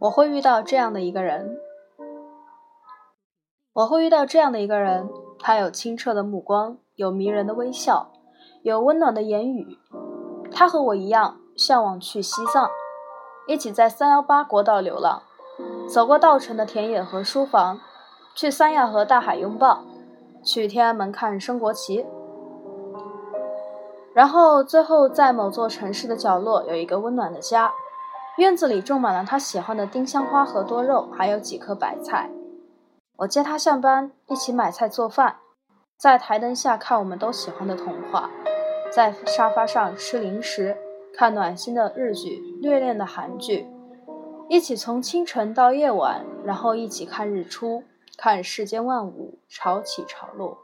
我会遇到这样的一个人，我会遇到这样的一个人，他有清澈的目光，有迷人的微笑，有温暖的言语。他和我一样，向往去西藏，一起在三幺八国道流浪，走过稻城的田野和书房，去三亚和大海拥抱，去天安门看升国旗。然后最后在某座城市的角落有一个温暖的家。院子里种满了他喜欢的丁香花和多肉，还有几棵白菜。我接他下班，一起买菜做饭，在台灯下看我们都喜欢的童话，在沙发上吃零食，看暖心的日剧、虐恋的韩剧，一起从清晨到夜晚，然后一起看日出，看世间万物潮起潮落。